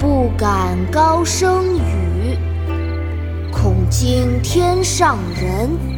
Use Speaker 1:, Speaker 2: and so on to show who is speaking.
Speaker 1: 不敢高声语。恐惊天上人。